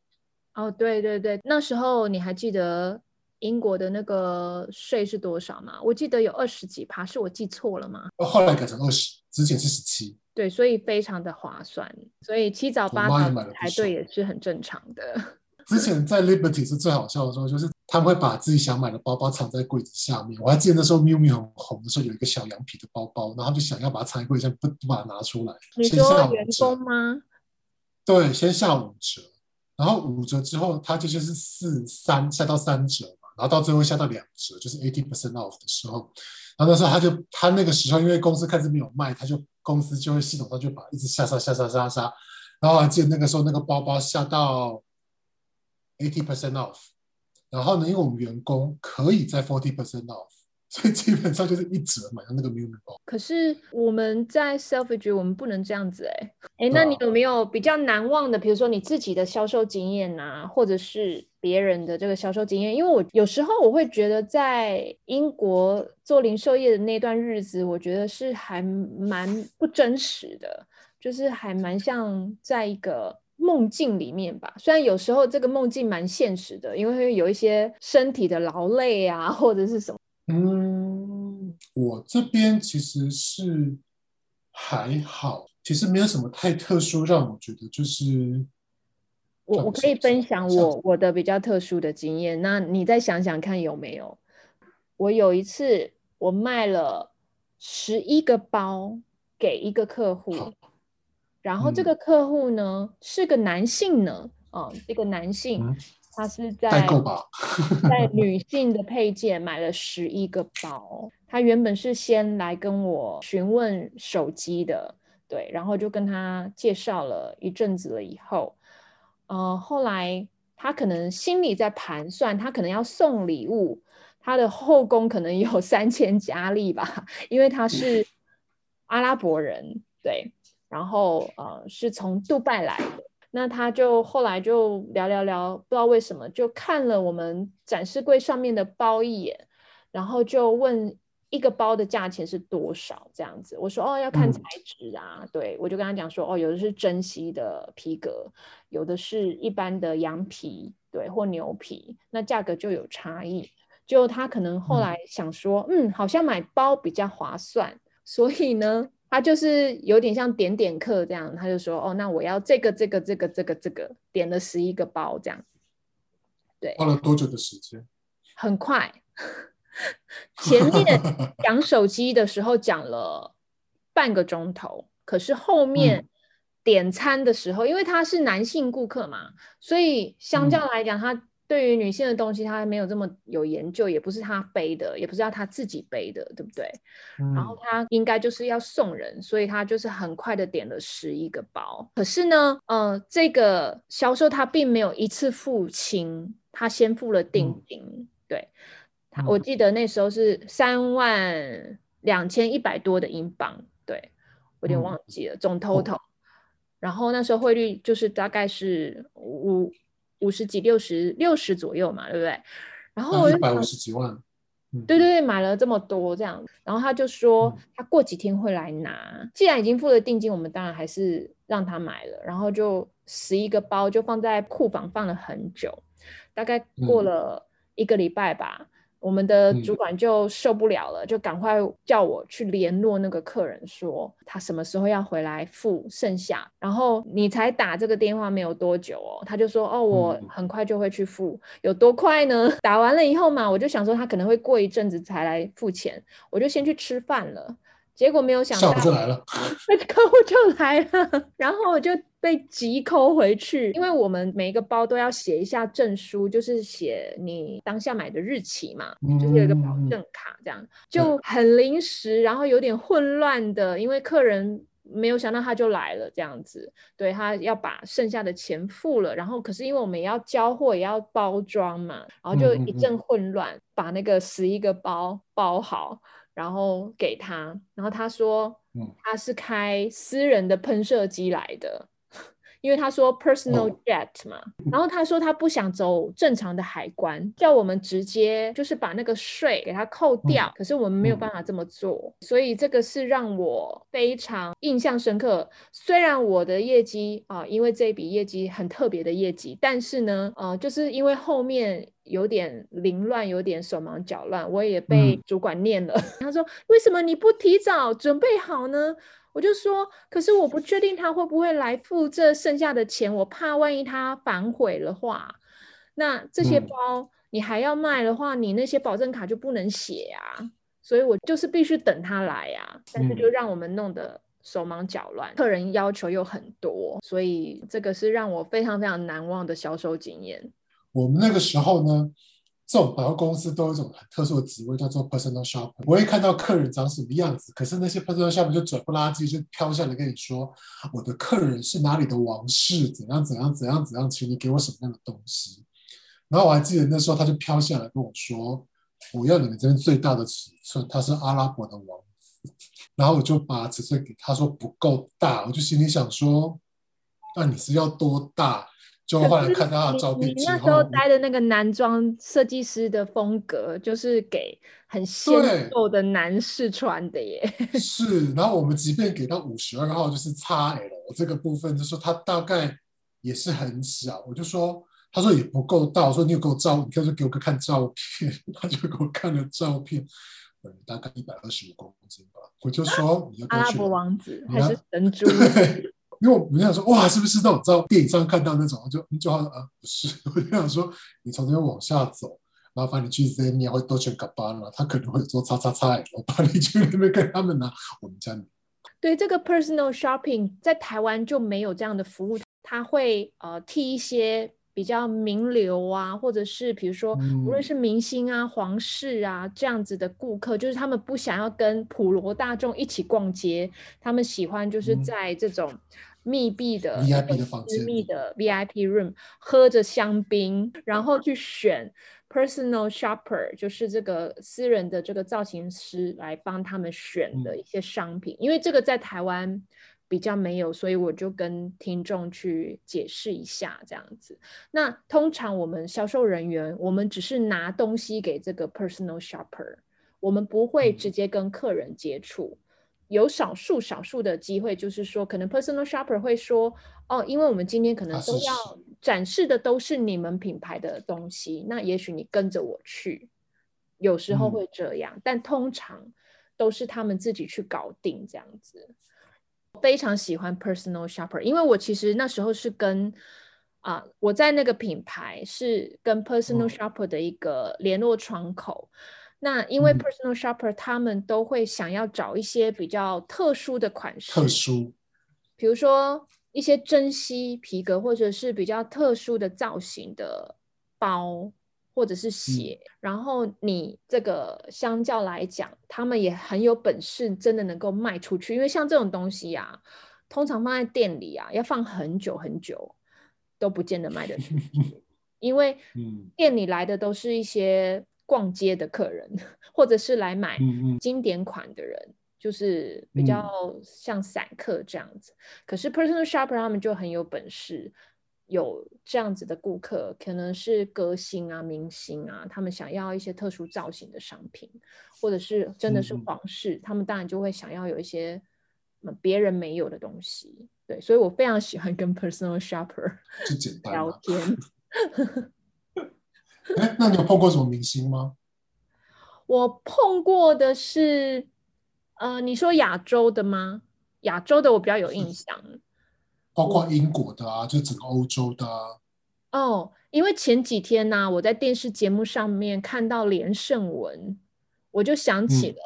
哦，对对对，那时候你还记得英国的那个税是多少吗？我记得有二十几趴，是我记错了吗？后来改成二十，之前是十七。对，所以非常的划算，所以七早八早排队也是很正常的。之前在 Liberty 是最好笑的时候，就是他们会把自己想买的包包藏在柜子下面。我还记得那时候 Miu Miu 很红的时候，有一个小羊皮的包包，然后就想要把它藏在柜子，不不把它拿出来。你说员工吗？对，先下五折，然后五折之后，它就就是四三下到三折嘛，然后到最后下到两折，就是 eighty percent off 的时候，然后那时候他就他那个时候因为公司开始没有卖，他就公司就会系统上就把一直下杀下杀下杀，然后还记得那个时候那个包包下到 eighty percent off，然后呢，因为我们员工可以在 forty percent off。*laughs* 所以基本上就是一折买到那个 m i u 包。可是我们在 Selfridge 我们不能这样子哎哎，那你有没有比较难忘的？比如说你自己的销售经验呐，或者是别人的这个销售经验？因为我有时候我会觉得在英国做零售业的那段日子，我觉得是还蛮不真实的，就是还蛮像在一个梦境里面吧。虽然有时候这个梦境蛮现实的，因为会有一些身体的劳累啊，或者是什么。嗯，我这边其实是还好，其实没有什么太特殊，让我觉得就是我我可以分享我我的比较特殊的经验，那你再想想看有没有？我有一次我卖了十一个包给一个客户，然后这个客户呢是个男性呢，啊，这个男性。他是在在 *laughs* 女性的配件买了十一个包。他原本是先来跟我询问手机的，对，然后就跟他介绍了一阵子了以后，呃，后来他可能心里在盘算，他可能要送礼物，他的后宫可能有三千佳丽吧，因为他是阿拉伯人，对，然后呃是从杜拜来的。那他就后来就聊聊聊，不知道为什么就看了我们展示柜上面的包一眼，然后就问一个包的价钱是多少这样子。我说哦，要看材质啊，对我就跟他讲说哦，有的是珍稀的皮革，有的是一般的羊皮，对，或牛皮，那价格就有差异。就他可能后来想说，嗯，好像买包比较划算，所以呢。他就是有点像点点客这样，他就说：“哦，那我要这个、这个、这个、这个、这个，点了十一个包这样。”对，花了多久的时间？很快。*laughs* 前面讲手机的时候讲了半个钟头，可是后面点餐的时候，因为他是男性顾客嘛，所以相较来讲，他。对于女性的东西，他还没有这么有研究，也不是他背的，也不是要他自己背的，对不对？然后他应该就是要送人，所以他就是很快的点了十一个包。可是呢，呃，这个销售他并没有一次付清，他先付了定金。对，他我记得那时候是三万两千一百多的英镑，对我有点忘记了总 total。然后那时候汇率就是大概是五。五十几、六十、六十左右嘛，对不对？然后一百五十几万，对对对，买了这么多这样，然后他就说他过几天会来拿。既然已经付了定金，我们当然还是让他买了。然后就十一个包就放在库房放了很久，大概过了一个礼拜吧。我们的主管就受不了了，就赶快叫我去联络那个客人，说他什么时候要回来付剩下。然后你才打这个电话没有多久哦，他就说哦，我很快就会去付。有多快呢？*laughs* 打完了以后嘛，我就想说他可能会过一阵子才来付钱，我就先去吃饭了。结果没有想到，就来了，那 *laughs* 客户就来了，然后我就被急扣回去，因为我们每一个包都要写一下证书，就是写你当下买的日期嘛，就是有一个保证卡，这样就很临时，然后有点混乱的，因为客人没有想到他就来了，这样子，对他要把剩下的钱付了，然后可是因为我们也要交货，也要包装嘛，然后就一阵混乱，把那个十一个包包好。然后给他，然后他说，他是开私人的喷射机来的。因为他说 personal jet 嘛，然后他说他不想走正常的海关，叫我们直接就是把那个税给他扣掉。可是我们没有办法这么做，所以这个是让我非常印象深刻。虽然我的业绩啊，因为这一笔业绩很特别的业绩，但是呢，呃，就是因为后面有点凌乱，有点手忙脚乱，我也被主管念了。*laughs* 他说为什么你不提早准备好呢？我就说，可是我不确定他会不会来付这剩下的钱，我怕万一他反悔的话，那这些包你还要卖的话，你那些保证卡就不能写啊，所以我就是必须等他来呀。但是就让我们弄得手忙脚乱，客人要求又很多，所以这个是让我非常非常难忘的销售经验。我们那个时候呢，这种百货公司都有一种很特殊的职位，叫做 personal shopper。我会看到客人长什么样子，可是那些 personal shopper 就拽不拉几，就飘下来跟你说，我的客人是哪里的王室，怎样怎样怎样怎样，请你给我什么样的东西。然后我还记得那时候他就飘下来跟我说，我要你们这边最大的尺寸，他是阿拉伯的王子。然后我就把尺寸给他说不够大，我就心里想说，那你是要多大？就后来看到他的照片之后，那时候待的那个男装设计师的风格，就是给很纤瘦的男士穿的耶。*laughs* 是，然后我们即便给到五十二号，就是 XL 这个部分，就说他大概也是很小。我就说，他说也不够大，我说你有给我照，你就给我个看照片，*laughs* 他就给我看了照片，嗯，大概一百二十五公斤吧。我就说，阿拉伯王子还是神猪？*laughs* 因为我们想说，哇，是不是那种在电影上看到那种？就就好像啊，不是。*laughs* 我就想说，你从这边往下走，麻烦你去 Zenia 或 Dolce Gabbana，他可能会做叉叉叉，我帮你去那边跟他们拿我们家。对这个 personal shopping，在台湾就没有这样的服务，他会呃替一些比较名流啊，或者是比如说无论是明星啊、皇室啊这样子的顾客，就是他们不想要跟普罗大众一起逛街，他们喜欢就是在这种。密闭的、私密的 VIP room，喝着香槟，然后去选 personal shopper，就是这个私人的这个造型师来帮他们选的一些商品。因为这个在台湾比较没有，所以我就跟听众去解释一下这样子。那通常我们销售人员，我们只是拿东西给这个 personal shopper，我们不会直接跟客人接触。有少数少数的机会，就是说，可能 personal shopper 会说，哦，因为我们今天可能都要展示的都是你们品牌的东西，那也许你跟着我去，有时候会这样，但通常都是他们自己去搞定这样子。非常喜欢 personal shopper，因为我其实那时候是跟啊，我在那个品牌是跟 personal shopper 的一个联络窗口。那因为 personal shopper 他们都会想要找一些比较特殊的款式，特殊，比如说一些珍稀皮革，或者是比较特殊的造型的包或者是鞋。然后你这个相较来讲，他们也很有本事，真的能够卖出去。因为像这种东西呀，通常放在店里啊，要放很久很久都不见得卖得出去，*laughs* 因为店里来的都是一些。逛街的客人，或者是来买经典款的人，就是比较像散客这样子。可是 personal shopper 他们就很有本事，有这样子的顾客，可能是歌星啊、明星啊，他们想要一些特殊造型的商品，或者是真的是皇室，他们当然就会想要有一些别人没有的东西。对，所以我非常喜欢跟 personal shopper 聊天。*laughs* 哎，那你有碰过什么明星吗？我碰过的是，呃，你说亚洲的吗？亚洲的我比较有印象，包括英国的啊，就整个欧洲的。哦，因为前几天呢，我在电视节目上面看到连胜文，我就想起了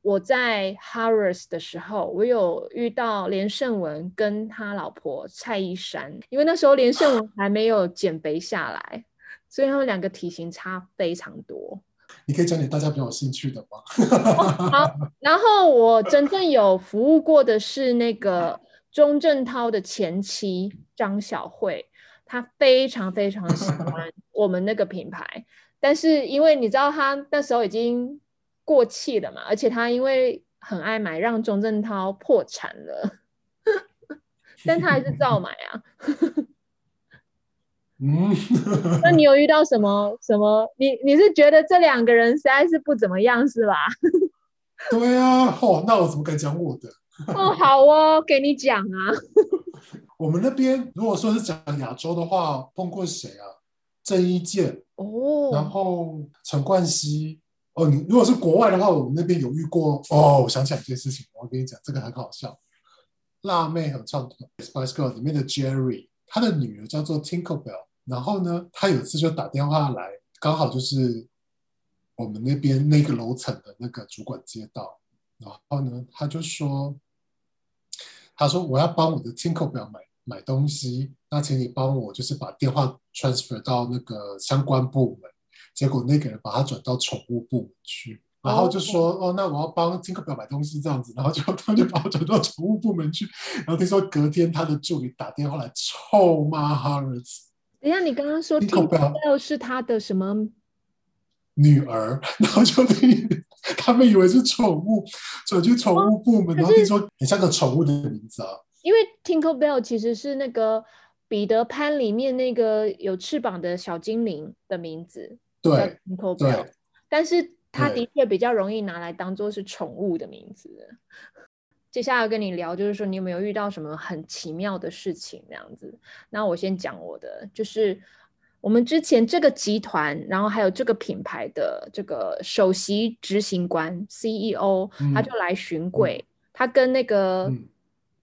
我在 Harris 的时候，我有遇到连胜文跟他老婆蔡依珊，因为那时候连胜文还没有减肥下来。所以他们两个体型差非常多。你可以讲点大家比较有兴趣的吗？好，然后我真正有服务过的是那个钟镇涛的前妻张小慧，她非常非常喜欢 *laughs* 我们那个品牌，但是因为你知道她那时候已经过气了嘛，而且她因为很爱买，让钟镇涛破产了，*laughs* 但她还是照买啊。*laughs* 嗯，那你有遇到什么什么？你你是觉得这两个人实在是不怎么样，是吧？*laughs* 对啊，哦，那我怎么敢讲我的？*laughs* 哦，好哦，给你讲啊。我们那边如果说是讲亚洲的话，碰过谁啊？郑伊健哦，然后陈冠希哦。你如果是国外的话，我们那边有遇过哦。我想起来一件事情，我跟你讲，这个很好笑。辣妹合唱团 Spice Girls 里面的 Jerry，他的女儿叫做 Tinkerbell。然后呢，他有一次就打电话来，刚好就是我们那边那个楼层的那个主管接到，然后呢，他就说他说我要帮我的 Tinkerbell 买买东西，那请你帮我就是把电话 transfer 到那个相关部门。结果那个人把他转到宠物部门去，然后就说哦，那我要帮 Tinkerbell 买东西这样子，然后就 *laughs* 他就把我转到宠物部门去。然后听说隔天他的助理打电话来臭骂 Harris。等下，你刚刚说 Tinkerbell 是他的什么？女儿，*laughs* 然后就听他们以为是宠物，转去宠物部门，然后听说很像个宠物的名字啊。因为 Tinkle Bell 其实是那个彼得潘里面那个有翅膀的小精灵的名字，对，Tinkle Bell。但是它的确比较容易拿来当做是宠物的名字。接下来跟你聊，就是说你有没有遇到什么很奇妙的事情那样子？那我先讲我的，就是。我们之前这个集团，然后还有这个品牌的这个首席执行官 CEO，他就来巡柜，他跟那个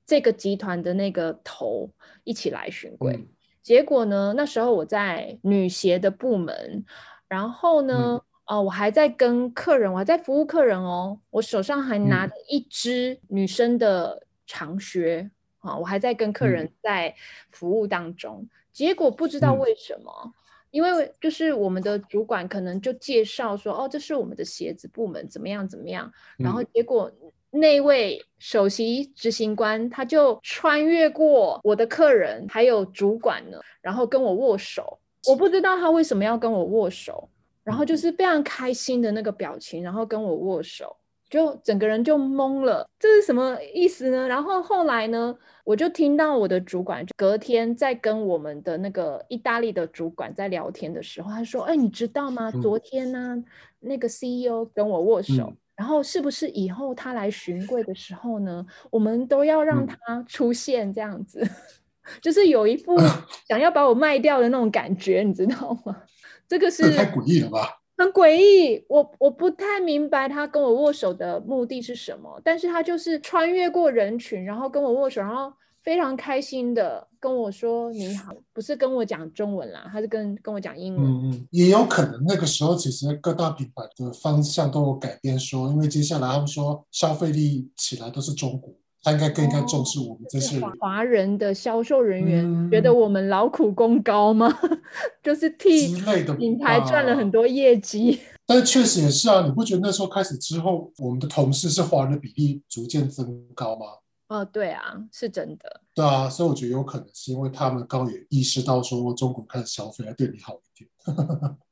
这个集团的那个头一起来巡柜。结果呢，那时候我在女鞋的部门，然后呢，哦，我还在跟客人，我还在服务客人哦，我手上还拿着一只女生的长靴啊，我还在跟客人在服务当中。结果不知道为什么，因为就是我们的主管可能就介绍说，哦，这是我们的鞋子部门，怎么样怎么样。然后结果那位首席执行官他就穿越过我的客人还有主管呢，然后跟我握手。我不知道他为什么要跟我握手，然后就是非常开心的那个表情，然后跟我握手。就整个人就懵了，这是什么意思呢？然后后来呢，我就听到我的主管隔天在跟我们的那个意大利的主管在聊天的时候，他说：“哎，你知道吗？昨天呢，那个 CEO 跟我握手，然后是不是以后他来巡柜的时候呢，我们都要让他出现这样子？*laughs* 就是有一副 *laughs* 想要把我卖掉的那种感觉，你知道吗？这个是太诡异了吧？”很诡异，我我不太明白他跟我握手的目的是什么，但是他就是穿越过人群，然后跟我握手，然后非常开心的跟我说你好，不是跟我讲中文啦，他是跟跟我讲英文。嗯嗯，也有可能那个时候其实各大品牌的方向都有改变，说因为接下来他们说消费力起来都是中国。他应该更应该重视我们这些华人的销售人员，觉得我们劳苦功高吗？*laughs* 就是替品牌赚了很多业绩。但是确实也是啊，你不觉得那时候开始之后，我们的同事是华人的比例逐渐增高吗？哦，对啊，是真的。对啊，所以我觉得有可能是因为他们刚也意识到说中国开始消费，对你好一点。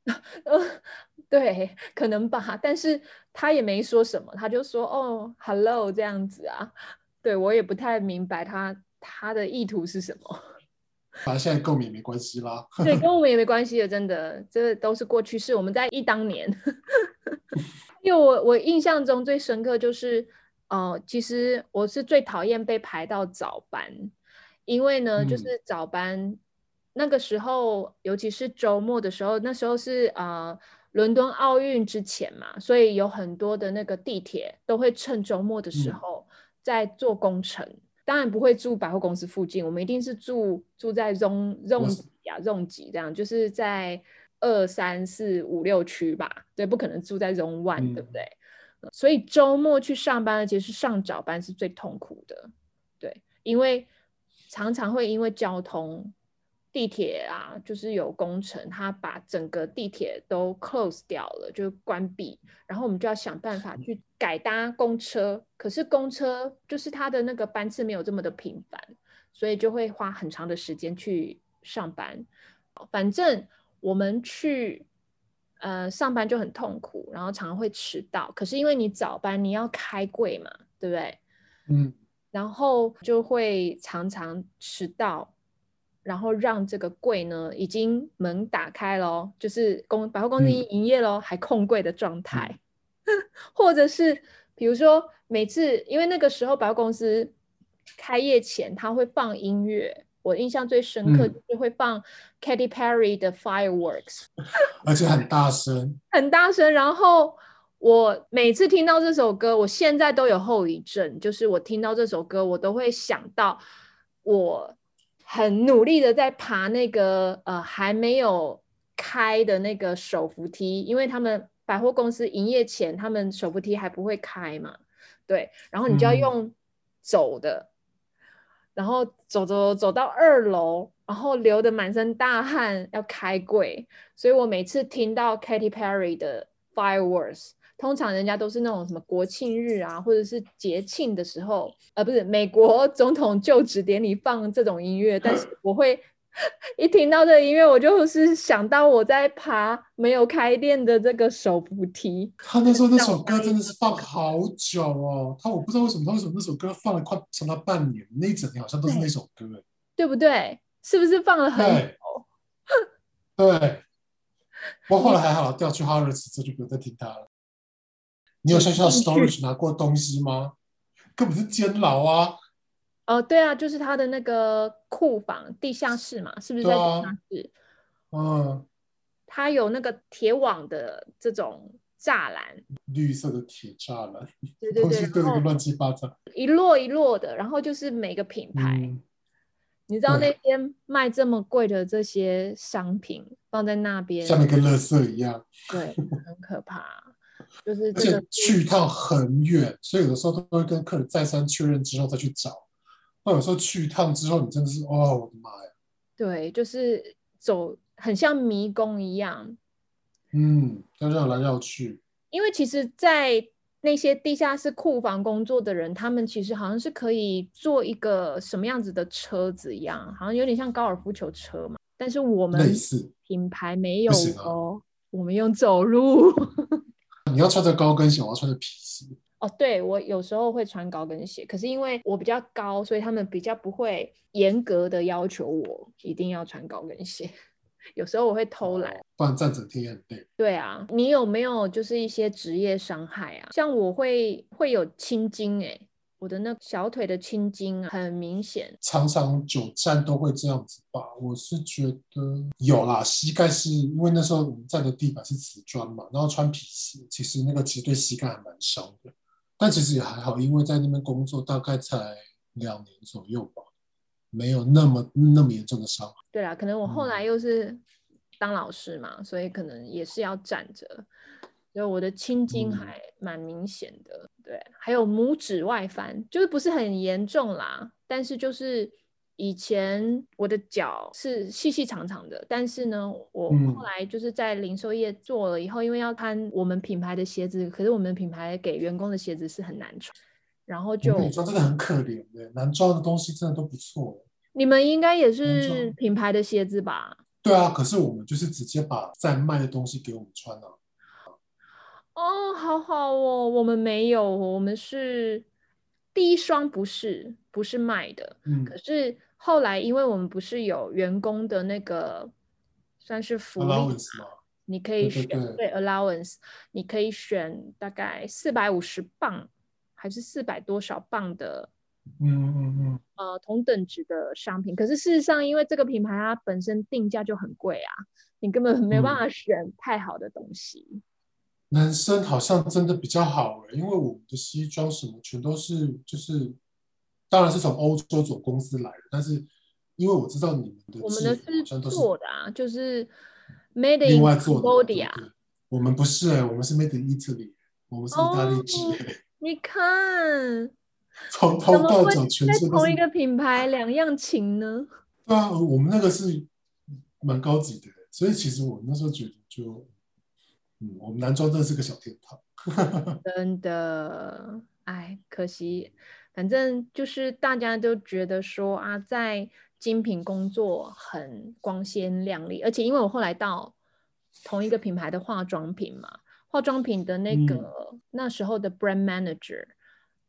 *laughs* 对，可能吧。但是他也没说什么，他就说哦，hello 这样子啊。对我也不太明白他他的意图是什么。反 *laughs* 正现在跟我们也没关系啦。对，跟我们也没关系的，真的，这都是过去式。我们在一当年，*laughs* 因为我我印象中最深刻就是，呃，其实我是最讨厌被排到早班，因为呢，就是早班那个时候，尤其是周末的时候，那时候是呃伦敦奥运之前嘛，所以有很多的那个地铁都会趁周末的时候。在做工程，当然不会住百货公司附近，我们一定是住住在 zone 几啊 zone 几这样，就是在二三四五六区吧，对，不可能住在 zone one，对不对？所以周末去上班，其实是上早班是最痛苦的，对，因为常常会因为交通。地铁啊，就是有工程，他把整个地铁都 close 掉了，就关闭。然后我们就要想办法去改搭公车，可是公车就是它的那个班次没有这么的频繁，所以就会花很长的时间去上班。反正我们去呃上班就很痛苦，然后常常会迟到。可是因为你早班你要开柜嘛，对不对？嗯，然后就会常常迟到。然后让这个柜呢，已经门打开了，就是公百货公司已营业喽，还空柜的状态，*laughs* 或者是比如说每次，因为那个时候百货公司开业前他会放音乐，我印象最深刻就是会放 Katy Perry 的 Fireworks，*laughs* 而且很大声，很大声。然后我每次听到这首歌，我现在都有后遗症，就是我听到这首歌，我都会想到我。很努力的在爬那个呃还没有开的那个手扶梯，因为他们百货公司营业前，他们手扶梯还不会开嘛，对，然后你就要用走的，然后走走走到二楼，然后流的满身大汗要开柜，所以我每次听到 Katy Perry 的 Fireworks，通常人家都是那种什么国庆日啊，或者是节庆的时候，呃，不是美国 *laughs* 总统就职典礼放这种音乐，但是我会。一听到这音乐，我就是想到我在爬没有开店的这个手扶梯。他那时候那首歌真的是放好久哦，他我不知道为什么，他为什么那首歌放了快长达半年，那一整年好像都是那首歌，对不对？是不是放了很久？对。不过后来还好，调去哈尔斯之后就不用再听他了。你有像像 storage 拿过东西吗？根本是监牢啊！哦，对啊，就是他的那个库房地下室嘛，是不是在地下室？嗯，他有那个铁网的这种栅栏，绿色的铁栅栏，对对对，堆个乱七八糟，一摞一摞的，然后就是每个品牌，你知道那些卖这么贵的这些商品放在那边，像跟垃圾一样，对，很可怕，就是而且去一趟很远，所以有的时候都会跟客人再三确认之后再去找。那有时候去一趟之后，你真的是哦，我的妈呀！对，就是走很像迷宫一样，嗯，要绕来绕去。因为其实，在那些地下室库房工作的人，他们其实好像是可以做一个什么样子的车子一样，好像有点像高尔夫球车嘛。但是我们品牌没有哦，我们用走路。你要穿着高跟鞋，我要穿着皮鞋。哦，对我有时候会穿高跟鞋，可是因为我比较高，所以他们比较不会严格的要求我一定要穿高跟鞋。*laughs* 有时候我会偷懒，不然站整天也很累。对啊，你有没有就是一些职业伤害啊？像我会会有青筋哎，我的那小腿的青筋啊很明显。常常久站都会这样子吧？我是觉得有啦，膝盖是因为那时候我们站的地板是瓷砖嘛，然后穿皮鞋，其实那个其实对膝盖还蛮伤的。但其实也还好，因为在那边工作大概才两年左右吧，没有那么那么严重的伤。对啊，可能我后来又是当老师嘛，所以可能也是要站着，所以我的青筋还蛮明显的。对，还有拇指外翻，就是不是很严重啦，但是就是。以前我的脚是细细长长的，但是呢，我后来就是在零售业做了以后，因为要穿我们品牌的鞋子，可是我们品牌给员工的鞋子是很难穿，然后就女装真的很可怜的，男装的东西真的都不错。你们应该也是品牌的鞋子吧？对啊，可是我们就是直接把在卖的东西给我们穿啊。哦，好好哦，我们没有，我们是第一双不是不是卖的，嗯，可是。后来，因为我们不是有员工的那个算是福利嘛，你可以选对 allowance，你可以选大概四百五十磅还是四百多少磅的，嗯嗯嗯，呃同等值的商品。可是事实上，因为这个品牌它本身定价就很贵啊，你根本没办法选太好的东西。男生好像真的比较好哎，因为我们的西装什么全都是就是。当然是从欧洲总公司来的，但是因为我知道你们的我们的是做的啊，就是 made in Cambodia。我们不是哎，我们是 made in Italy，我们是意大利制。*laughs* 你看，从头到脚全是同一个品牌，两样情呢？对啊，我们那个是蛮高级的，所以其实我那时候觉得，就嗯，我们男装真的是个小天堂。*laughs* 真的，哎，可惜。反正就是大家都觉得说啊，在精品工作很光鲜亮丽，而且因为我后来到同一个品牌的化妆品嘛，化妆品的那个那时候的 brand manager，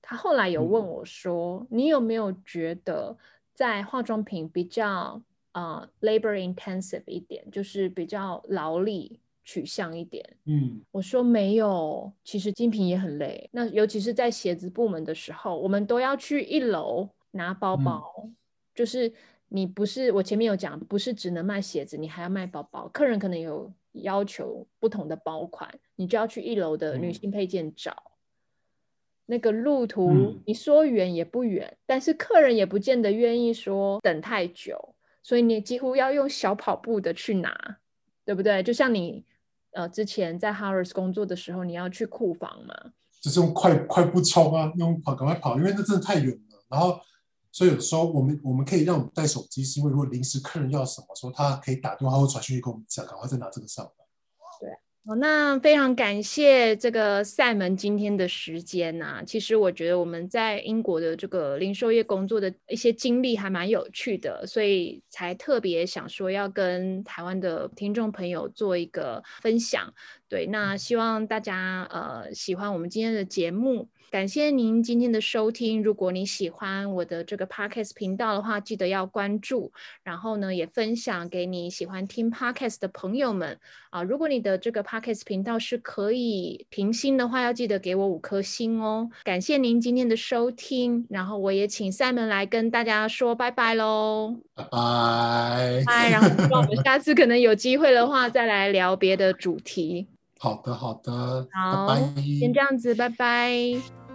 他后来有问我说，你有没有觉得在化妆品比较呃 labor intensive 一点，就是比较劳力？取向一点，嗯，我说没有，其实精品也很累。那尤其是在鞋子部门的时候，我们都要去一楼拿包包。就是你不是我前面有讲，不是只能卖鞋子，你还要卖包包。客人可能有要求不同的包款，你就要去一楼的女性配件找。那个路途你说远也不远，但是客人也不见得愿意说等太久，所以你几乎要用小跑步的去拿，对不对？就像你。呃，之前在 Harris 工作的时候，你要去库房嘛？就是用快快步冲啊，用跑赶快跑，因为那真的太远了。然后所以有时候我们我们可以让我们带手机，是因为如果临时客人要什么时候，他可以打电话或传讯息跟我们讲，赶快再拿这个上来。哦，那非常感谢这个赛门今天的时间呐。其实我觉得我们在英国的这个零售业工作的一些经历还蛮有趣的，所以才特别想说要跟台湾的听众朋友做一个分享。对，那希望大家呃喜欢我们今天的节目。感谢您今天的收听。如果你喜欢我的这个 podcast 频道的话，记得要关注，然后呢，也分享给你喜欢听 podcast 的朋友们啊。如果你的这个 podcast 频道是可以评星的话，要记得给我五颗星哦。感谢您今天的收听，然后我也请 Simon 来跟大家说拜拜喽。拜拜。拜。然后希望我们下次可能有机会的话，再来聊别的主题。好的，好的，好，先这样子，拜拜。